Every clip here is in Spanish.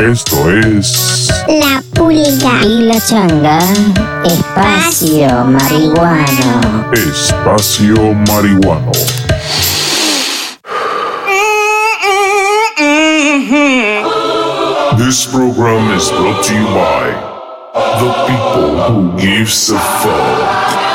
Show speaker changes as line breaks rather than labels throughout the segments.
Esto es
La pulga.
Y la changa, espacio marihuano.
Espacio Marihuano. This program is brought to you by the people who gives a fuck.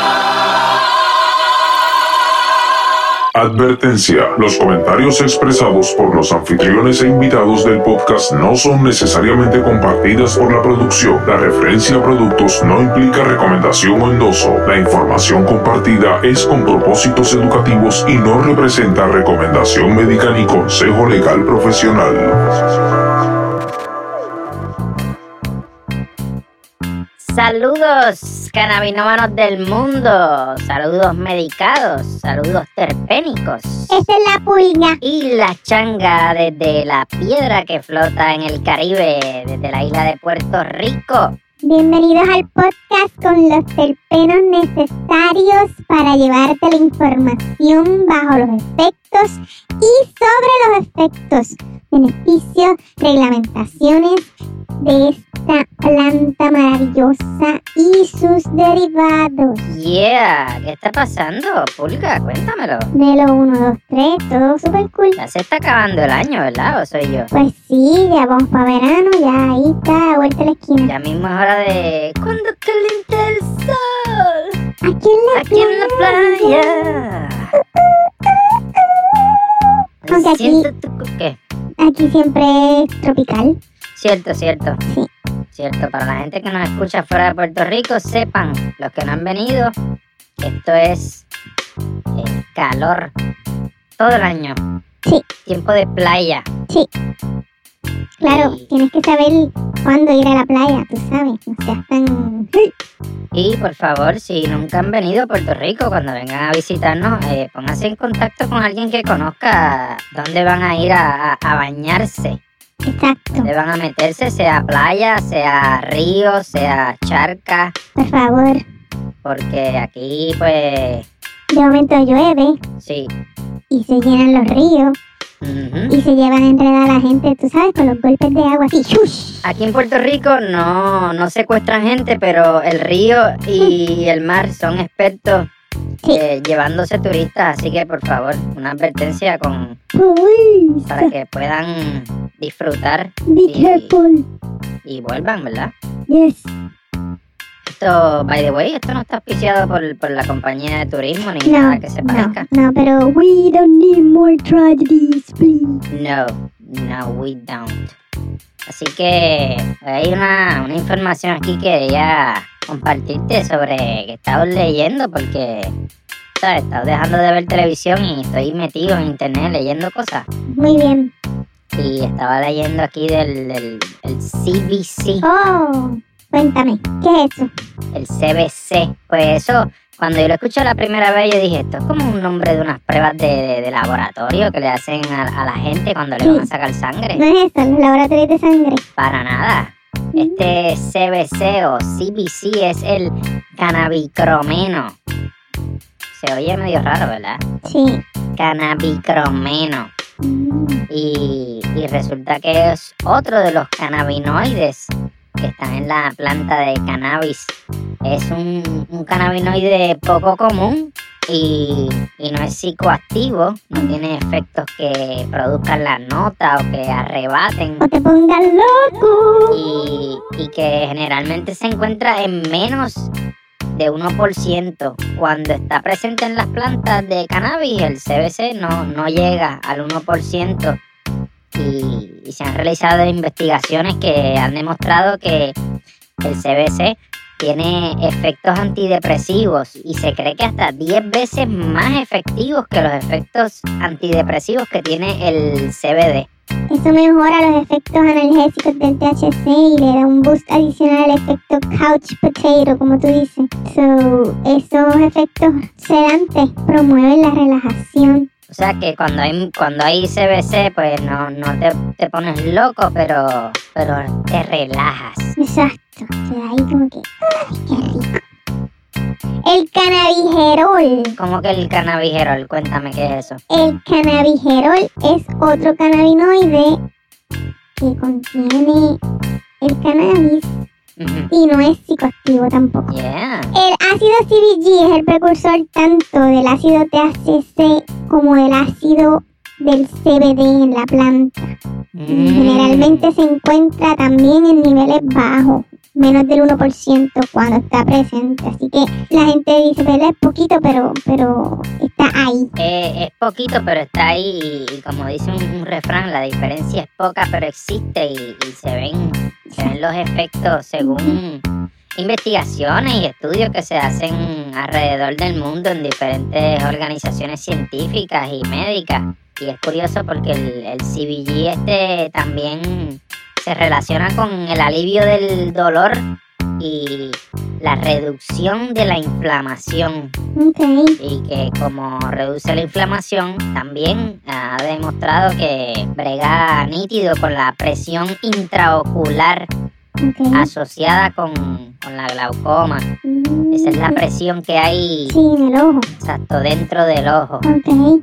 Advertencia. Los comentarios expresados por los anfitriones e invitados del podcast no son necesariamente compartidas por la producción. La referencia a productos no implica recomendación o endoso. La información compartida es con propósitos educativos y no representa recomendación médica ni consejo legal profesional.
Saludos, cannabinómanos del mundo. Saludos medicados. Saludos terpénicos.
Esta es la pulga.
Y la changa desde la piedra que flota en el Caribe, desde la isla de Puerto Rico.
Bienvenidos al podcast con los terpenos necesarios para llevarte la información bajo los efectos y sobre los efectos, beneficios, reglamentaciones de esta planta maravillosa y sus derivados.
Yeah, ¿qué está pasando, Pulga? Cuéntamelo.
Melo 1, 2, 3, todo super cool.
Ya se está acabando el año, ¿verdad? ¿O soy yo?
Pues sí, ya vamos para verano, ya ahí está, vuelta a la esquina.
Ya mismo es hora de... ¿Cuándo calienta el sol?
Aquí en la
Aquí en la playa.
Aunque aquí-.
¿Qué?
Aquí siempre es tropical.
Cierto, cierto.
Sí.
Cierto, para la gente que nos escucha fuera de Puerto Rico, sepan, los que no han venido, esto es eh, calor todo el año.
Sí.
Tiempo de playa.
Sí. Claro, tienes que saber cuándo ir a la playa, tú sabes. No seas tan.
Y por favor, si nunca han venido a Puerto Rico, cuando vengan a visitarnos, eh, pónganse en contacto con alguien que conozca dónde van a ir a, a- a bañarse,
Exacto.
dónde van a meterse, sea playa, sea río, sea charca,
Por favor.
porque aquí pues
De momento llueve
sí.
y se llenan los ríos y se llevan a enredar a la gente, tú sabes, con los golpes de agua así. ¡shush!
Aquí en Puerto Rico no, no secuestran gente, pero el río y el mar son expertos
Sí.
eh, llevándose turistas, así que por favor, una advertencia con para que puedan disfrutar
Be
y-
careful.
y vuelvan, ¿verdad?
Yes.
Esto, by the way, esto no está auspiciado por, por la compañía de turismo ni
No,
nada que se
no,
parezca.
no, pero we don't need more tragedies, please.
No, no, we don't. Así que hay una, una información aquí que quería compartirte sobre que he estado leyendo porque, ¿sabes? He estado dejando de ver televisión y estoy metido en internet leyendo cosas.
Muy bien.
Y estaba leyendo aquí del, del el CBC,
Oh, cuéntame, ¿qué es eso?
el CBC. Pues eso, cuando yo lo escuché la primera vez, yo dije, esto es como un nombre de unas pruebas de, de- de laboratorio que le hacen a, a la gente cuando le van a sacar sangre.
No es eso, los laboratorios de sangre.
Para nada. Este CBC o CBC es el cannabicromeno. Se oye medio raro, ¿verdad?
Sí.
Cannabicromeno.
Mm,
Y, y resulta que es otro de los cannabinoides que están en la planta de cannabis. Es un, un cannabinoide poco común y, y no es psicoactivo, no tiene efectos que produzcan la nota o que arrebaten
O te pongas loco.
y, y que generalmente se encuentra en menos de 1%. Cuando está presente en las plantas de cannabis, el CBC no, no llega al 1%. Y, y se han realizado investigaciones que han demostrado que el CBC tiene efectos antidepresivos y se cree que hasta 10 veces más efectivos que los efectos antidepresivos que tiene el CBD.
Eso mejora los efectos analgésicos del THC y le da un boost adicional al efecto couch potato, como tú dices. So, esos efectos sedantes promueven la relajación.
O sea que cuando hay, cuando hay CBC, pues no, no te, te pones loco, pero, pero te relajas.
Exacto. Te da ahí como que. ¡Ay, qué rico! El cannabigerol.
Como que el cannabigerol, cuéntame qué es eso.
El cannabigerol es otro cannabinoide que contiene el cannabis y no es psicoactivo tampoco. El ácido CBG es el precursor tanto del ácido THC como del ácido del CBD en la planta. Mm. Generalmente se encuentra también en niveles bajos, menos del 1% cuando está presente. Así que la gente dice, ¿verdad? Es poquito, pero, pero está ahí.
Eh, es poquito, pero está ahí. Y, como dice un, refrán, la diferencia es poca, pero existe y, se, ven, se ven los efectos según investigaciones y estudios que se hacen alrededor del mundo en diferentes organizaciones científicas y médicas. Y es curioso porque el, el CBG este también se relaciona con el alivio del dolor y la reducción de la inflamación. Y que como reduce la inflamación, también ha demostrado que brega nítido con la presión intraocular asociada con, la glaucoma. Esa es la mm. presión que hay
en el ojo.
Exacto, dentro del ojo.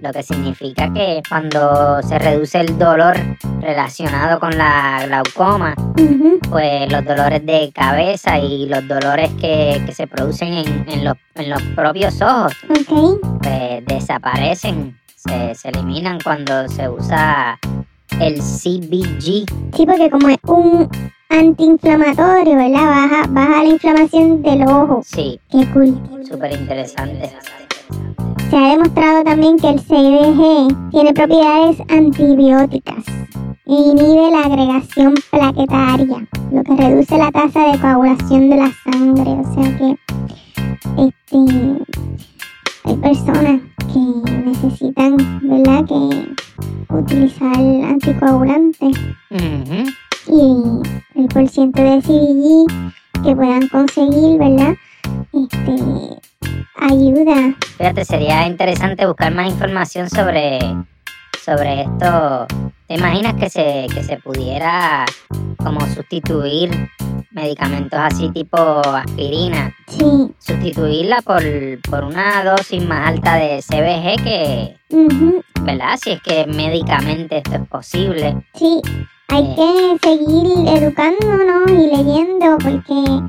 Lo que significa que cuando se reduce el dolor relacionado con la glaucoma, pues los dolores de cabeza y los dolores que, se producen en, los, en, los, propios ojos, pues desaparecen, se, se eliminan cuando se usa el CBG.
Sí, porque como es un antiinflamatorio, ¿verdad? Baja, baja la inflamación del ojo.
Sí.
Qué cool.
Súper interesante.
Se ha demostrado también que el CBG tiene propiedades antibióticas e inhibe la agregación plaquetaria, lo que reduce la tasa de coagulación de la sangre. O sea que este, hay personas que necesitan, ¿verdad?, que utilizar anticoagulantes y el porciento de CBG que puedan conseguir, ¿verdad? Este, ayuda.
Fíjate, sería interesante buscar más información sobre, sobre esto. ¿Te imaginas que se, que se pudiera como sustituir medicamentos así tipo aspirina?
Sí.
Sustituirla por, por una dosis más alta de CBG que, ¿verdad? Si es que médicamente esto es posible.
Sí, hay que seguir educándonos y leyendo porque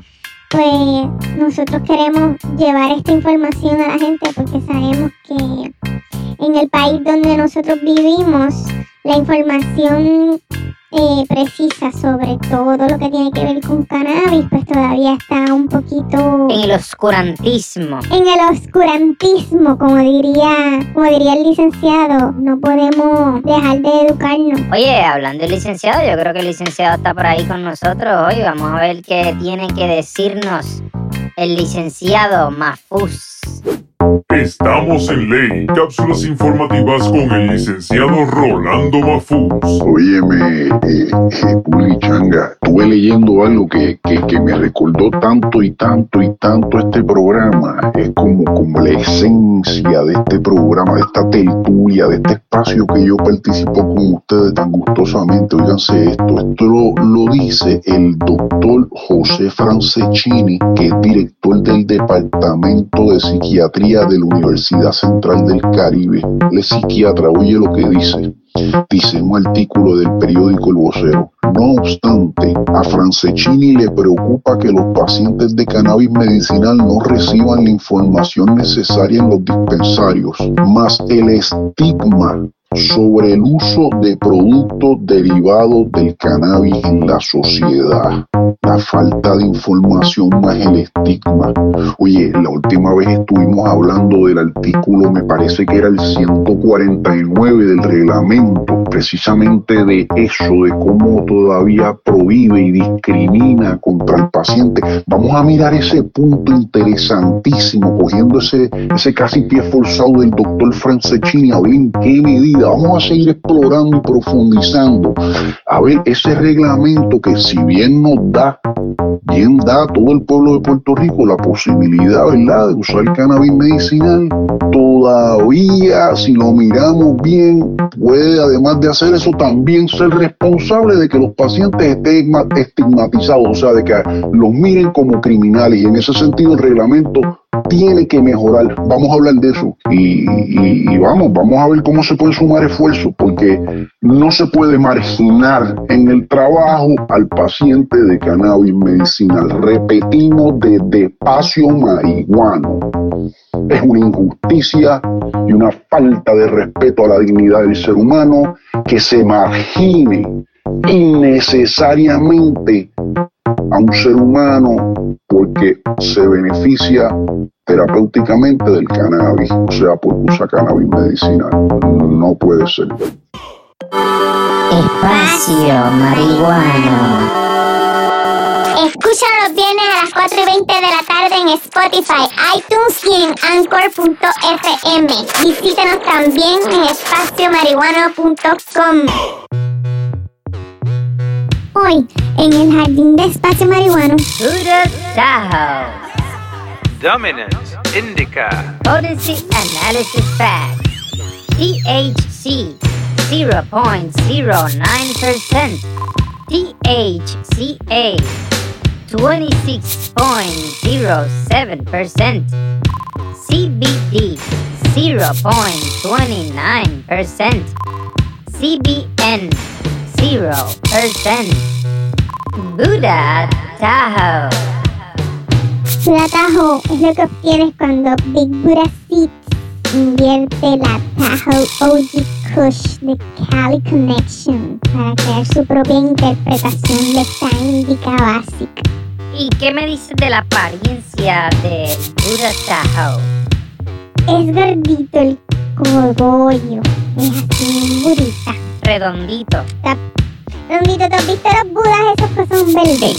pues nosotros queremos llevar esta información a la gente porque sabemos que en el país donde nosotros vivimos la información eh, precisa sobre todo lo que tiene que ver con cannabis, pues todavía está un poquito...
En el oscurantismo.
En el oscurantismo, como diría, como diría el licenciado, no podemos dejar de educarnos.
Oye, hablando del licenciado, yo creo que el licenciado está por ahí con nosotros hoy. Vamos a ver qué tiene que decirnos el licenciado Mafus.
Estamos en ley. Cápsulas informativas con el licenciado Rolando Mafuz.
Óyeme, eh, eh estuve leyendo algo que, que, me recordó tanto y tanto y tanto este programa. Es como, como la esencia de este programa, de esta tertulia, de este espacio que yo participo con ustedes tan gustosamente. Óiganse esto, esto lo, lo dice el doctor José Francescini, que es director del Departamento de Psiquiatría del Universidad Central del Caribe, el psiquiatra, oye lo que dice. Dice un artículo del periódico El Vocero. No obstante, a Francescini le preocupa que los pacientes de cannabis medicinal no reciban la información necesaria en los dispensarios, más el estigma sobre el uso de productos derivados del cannabis en la sociedad. La falta de información más el estigma. Oye, la última vez estuvimos hablando del artículo, me parece que era el 149 del reglamento, precisamente de eso, de cómo todavía prohíbe y discrimina contra el paciente. Vamos a mirar ese punto interesantísimo, cogiendo ese, ese casi pie forzado del doctor Francescini, a ver en qué medida vamos a seguir explorando y profundizando. A ver, ese reglamento que si bien nos da, da a todo el pueblo de Puerto Rico la posibilidad, ¿verdad?, de usar cannabis medicinal, todavía, si lo miramos bien, puede, además de hacer eso, también ser responsable de que los pacientes estén estigmatizados, o sea, de que los miren como criminales. Y en ese sentido, el reglamento tiene que mejorar. Vamos a hablar de eso y, vamos, vamos a ver cómo se puede sumar esfuerzos, porque no se puede marginar en el trabajo al paciente de cannabis medicinal. Repetimos de espacio marihuano. Es una injusticia y una falta de respeto a la dignidad del ser humano que se margine innecesariamente a un ser humano porque se beneficia terapéuticamente del cannabis, o sea, porque usa cannabis medicinal. No puede ser.
Espacio marihuano.
Escúchalo los viernes a las 4 y 20 de la tarde en Spotify, iTunes y en Anchor.fm. Visítenos también en espaciomarihuano.com. Hoy, en el jardín de espacio marihuano.
Buddha Tahoe.
Dominance Indica.
Potency Analysis Facts. THC 0.09%. THCA 26.07%. CBD 0.29%. CBN 0%. Buddha Tahoe.
Buddha Tahoe es lo que obtienes cuando Big Buddha Seeds invierte la Tahoe OG Kush de Cali Connection para crear su propia interpretación de esta indica básica.
¿Y qué me dices de la apariencia de Buddha Tahoe?
Es gordito el cogollo, es así un burita.
Redondito.
Está redondito, ¿te has visto los budas esos que son verdes?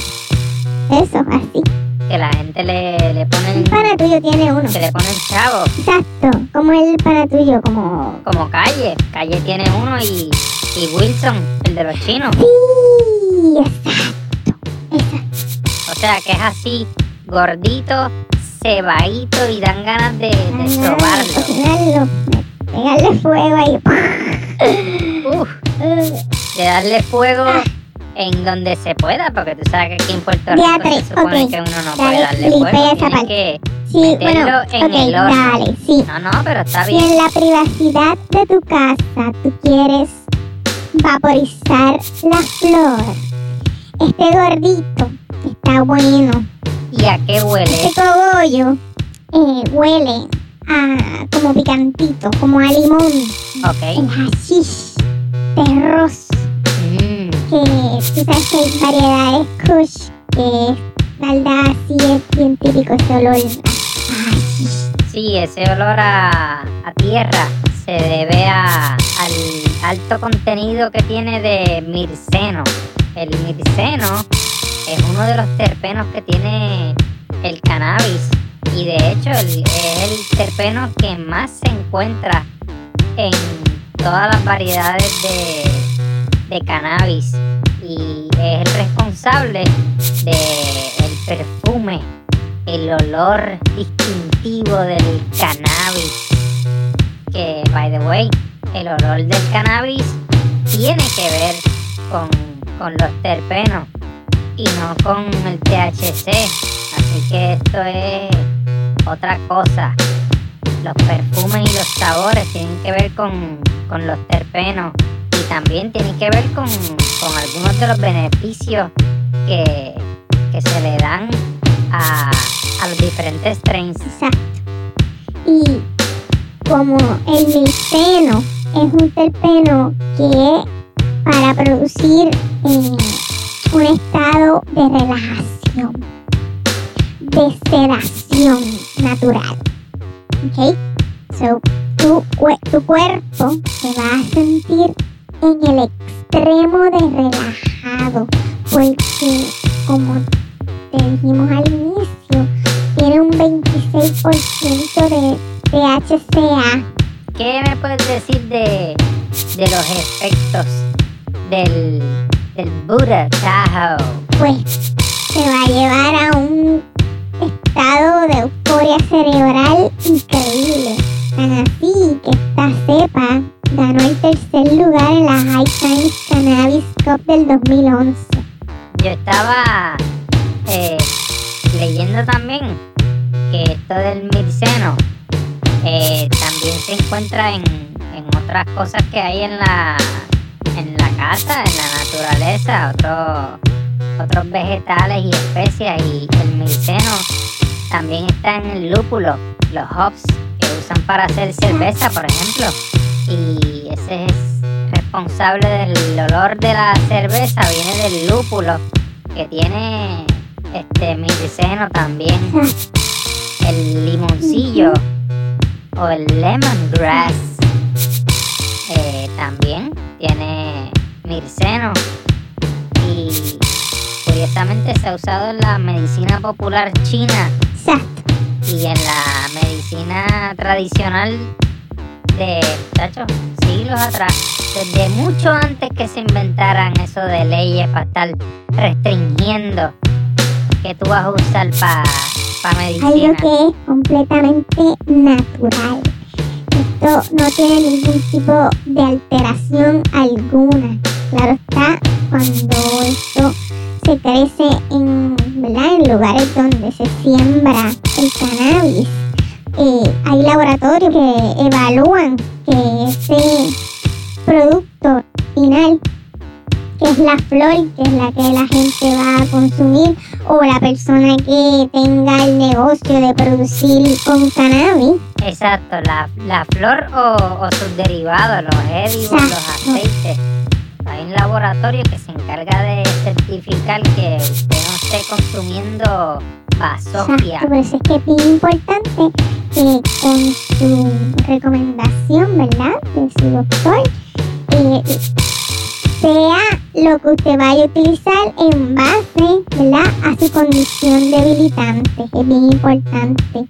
Eso, así.
Que la gente le, le pone...
El pana tuyo tiene uno.
Que le ponen chavo.
Exacto, como el pana tuyo, como...
Como Calle. Calle tiene uno y, y Wilson, el de los chinos.
Sí, exacto, exacto.
O sea que es así, gordito, cebadito y dan ganas de, de sobarlo.
pegarle fuego ahí.
Uf, de darle fuego en donde se pueda, porque tú sabes que aquí en Puerto Rico
Diatre,
se supone que uno no
Dale,
puede darle fuego. Tienes que
Sí,
meterlo
bueno,
en el horno.
dale, sí.
No, no, pero está
Si
bien.
en la privacidad de tu casa tú quieres vaporizar la flor, este gordito está bueno.
¿Y a qué huele?
Este cogollo eh, huele a como picantito, como a limón. El
Ok.
hashish terroso. Que tú sabes que hay variedades kush que verdad así es bien típico ese olor
sí, ese olor a, a tierra se debe a, al alto contenido que tiene de mirceno. El mirceno es uno de los terpenos que tiene el cannabis y de hecho es el terpeno que más se encuentra en todas las variedades de, de cannabis y es el responsable del perfume, el olor distintivo del cannabis. Que, by the way, el olor del cannabis tiene que ver con, con los terpenos y no con el THC. Así que esto es otra cosa. Los perfumes y los sabores tienen que ver con, con los terpenos también tienen que ver con, con algunos de los beneficios que, que se le dan a, a los diferentes strains.
Exacto. Y como el milceno es un terpeno que para producir un estado de relajación, de sedación natural. ¿Ok? So, tu, tu cuerpo se va a sentir en el extremo de relajado porque como te dijimos al inicio, tiene un 26% de THCA.
¿Qué me puedes decir de, de los efectos del, del Buddha Tahoe? Otras cosas que hay en la, en la casa, en la naturaleza, otros otros vegetales y especias y el mirceno también está en el lúpulo, los hops que usan para hacer cerveza, por ejemplo, y ese es responsable del olor de la cerveza, viene del lúpulo que tiene este mirceno también, el limoncillo o el lemongrass también tiene mirceno y curiosamente se ha usado en la medicina popular china y en la medicina tradicional de muchachos, siglos atrás, desde mucho antes que se inventaran eso de leyes para estar restringiendo que tú vas a usar para pa medicina.
Algo que es completamente natural. No tiene ningún tipo de alteración alguna. Claro está, cuando esto se crece en, ¿verdad? en lugares donde se siembra el cannabis, eh, hay laboratorios que evalúan que ese producto final que es la flor, que es la que la gente va a consumir, o la persona que tenga el negocio de producir con cannabis.
Exacto, la, la flor o, sus derivados, los édimos, los aceites. Hay un laboratorio que se encarga de certificar que usted no esté consumiendo basofia.
Por eso es que es bien importante que con su recomendación, ¿verdad? De su doctor, eh, sea lo que usted vaya a utilizar en base ¿verdad? a su condición debilitante, es bien importante.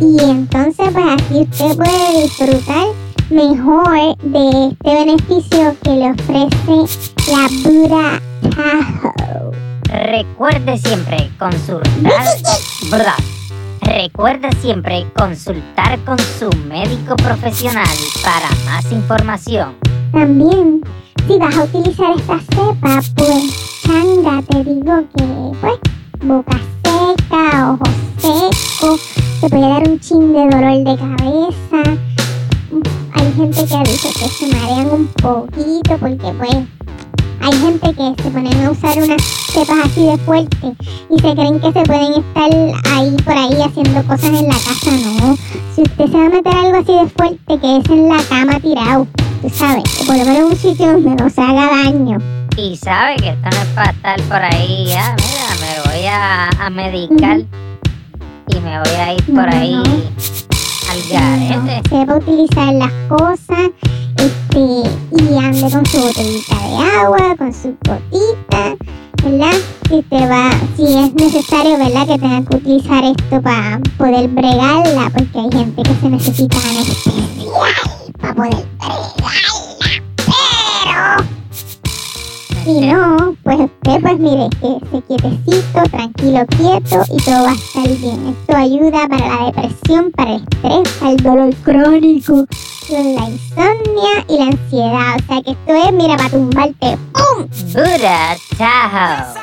Y entonces pues así usted puede disfrutar mejor de este beneficio que le ofrece la Buda Tahoe.
Recuerde siempre consultar, ¿verdad? Recuerde siempre consultar con su médico profesional para más información.
También si vas a utilizar esta cepa, pues changa, te digo que, pues, boca seca, ojos secos, te puede dar un chin de dolor de cabeza. Hay gente que dice que se marean un poquito porque, pues, hay gente que se ponen a usar unas cepas así de fuerte y se creen que se pueden estar ahí por ahí haciendo cosas en la casa. No, si usted se va a meter algo así de fuerte, que es en la cama tirado tú sabes, por lo menos un sitio donde no se haga daño.
Y sabe que esto no es para estar por ahí, ya, mira, me voy a, a medicar y me voy a ir por ahí al garete.
Se va a utilizar las cosas este, y ande con su botellita de agua, con su gotita, ¿verdad? Si, te va, si es necesario, ¿verdad? Que tenga que utilizar esto para poder bregarla, porque hay gente que se necesita anestesia para poder Pero si no, pues usted pues mire, que se quietecito, tranquilo, quieto y todo va a estar bien. Esto ayuda para la depresión, para el estrés, para el dolor crónico, la insomnia y la ansiedad. O sea que esto es, mira, para tumbarte. ¡Pum!
Buda Tahoe.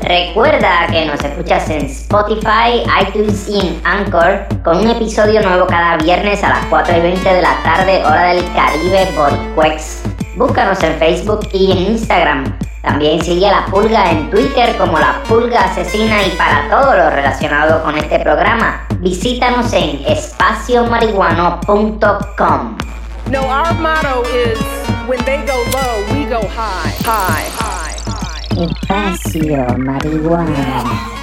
Recuerda que nos escuchas en Spotify, iTunes y Anchor con un episodio nuevo cada viernes a las 4 y 20 de la tarde, hora del Caribe Boricuex. Búscanos en Facebook y en Instagram. También sigue a La Pulga en Twitter como La Pulga Asesina y para todo lo relacionado con este programa, visítanos en espaciomarihuano.com.
No, our motto is when they go low, we go high, high, high.
Espacio Marihuana.